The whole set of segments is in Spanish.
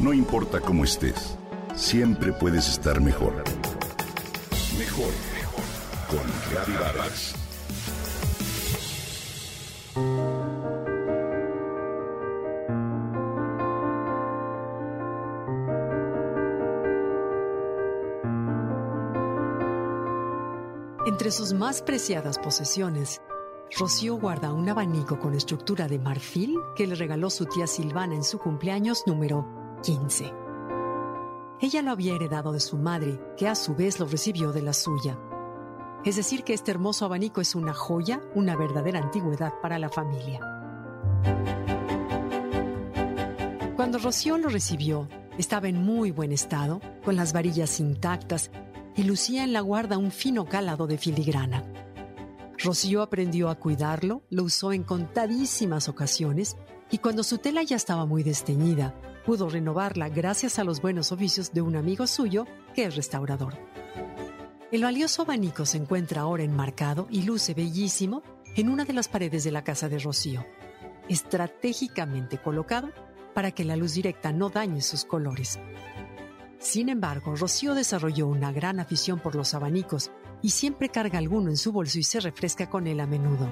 No importa cómo estés, siempre puedes estar mejor. Mejor, mejor. Con Reavivadas. Entre sus más preciadas posesiones, Rocío guarda un abanico con estructura de marfil que le regaló su tía Silvana en su cumpleaños número 15. Ella lo había heredado de su madre, que a su vez lo recibió de la suya. Es decir, que este hermoso abanico es una joya, una verdadera antigüedad para la familia. Cuando Rocío lo recibió, estaba en muy buen estado, con las varillas intactas y lucía en la guarda un fino calado de filigrana. Rocío aprendió a cuidarlo, lo usó en contadísimas ocasiones y cuando su tela ya estaba muy desteñida, pudo renovarla gracias a los buenos oficios de un amigo suyo que es restaurador. El valioso abanico se encuentra ahora enmarcado y luce bellísimo en una de las paredes de la casa de Rocío, estratégicamente colocado para que la luz directa no dañe sus colores. Sin embargo, Rocío desarrolló una gran afición por los abanicos y siempre carga alguno en su bolso y se refresca con él a menudo.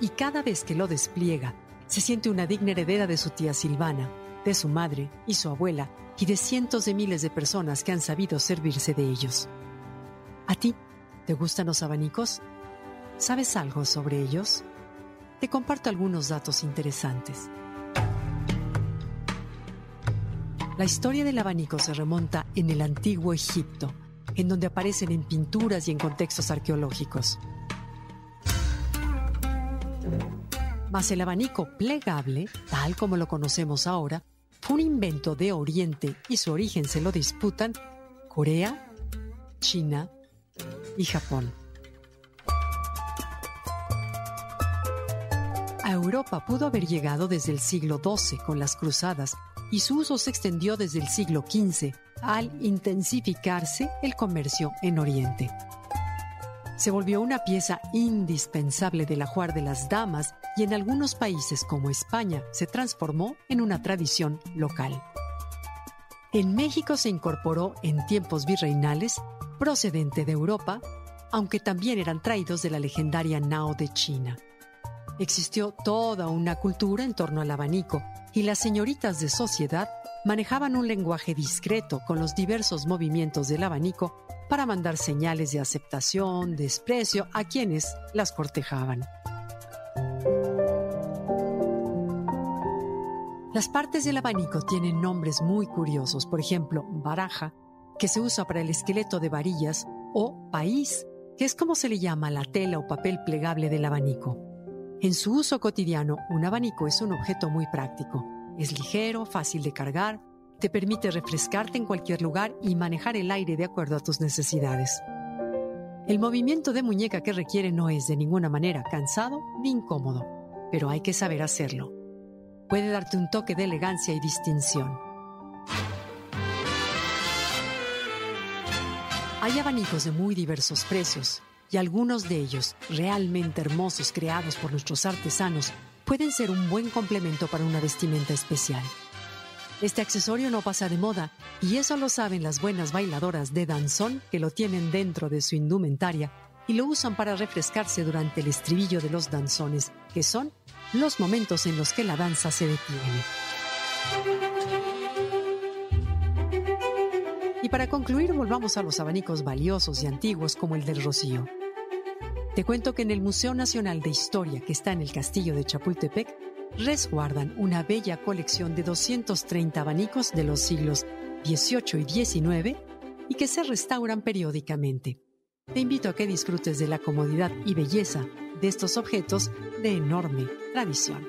Y cada vez que lo despliega, se siente una digna heredera de su tía Silvana, de su madre y su abuela y de cientos de miles de personas que han sabido servirse de ellos. ¿A ti te gustan los abanicos? ¿Sabes algo sobre ellos? Te comparto algunos datos interesantes. La historia del abanico se remonta en el antiguo Egipto, en donde aparecen en pinturas y en contextos arqueológicos. Mas el abanico plegable, tal como lo conocemos ahora, fue un invento de Oriente y su origen se lo disputan Corea, China y Japón. A Europa pudo haber llegado desde el siglo XII con las cruzadas y su uso se extendió desde el siglo XV al intensificarse el comercio en Oriente. Se volvió una pieza indispensable del ajuar de las damas y en algunos países como España se transformó en una tradición local. En México se incorporó en tiempos virreinales procedente de Europa, aunque también eran traídos de la legendaria Nao de China. Existió toda una cultura en torno al abanico y las señoritas de sociedad manejaban un lenguaje discreto con los diversos movimientos del abanico para mandar señales de aceptación, desprecio a quienes las cortejaban. Las partes del abanico tienen nombres muy curiosos, por ejemplo, baraja, que se usa para el esqueleto de varillas, o país, que es como se le llama la tela o papel plegable del abanico. En su uso cotidiano, un abanico es un objeto muy práctico. Es ligero, fácil de cargar, te permite refrescarte en cualquier lugar y manejar el aire de acuerdo a tus necesidades. El movimiento de muñeca que requiere no es de ninguna manera cansado ni incómodo, pero hay que saber hacerlo. Puede darte un toque de elegancia y distinción. Hay abanicos de muy diversos precios y algunos de ellos, realmente hermosos creados por nuestros artesanos, pueden ser un buen complemento para una vestimenta especial. Este accesorio no pasa de moda y eso lo saben las buenas bailadoras de danzón que lo tienen dentro de su indumentaria y lo usan para refrescarse durante el estribillo de los danzones, que son los momentos en los que la danza se detiene. Y para concluir, volvamos a los abanicos valiosos y antiguos como el del Rocío. Te cuento que en el Museo Nacional de Historia, que está en el Castillo de Chapultepec, resguardan una bella colección de 230 abanicos de los siglos XVIII y XIX y que se restauran periódicamente. Te invito a que disfrutes de la comodidad y belleza de estos objetos de enorme tradición.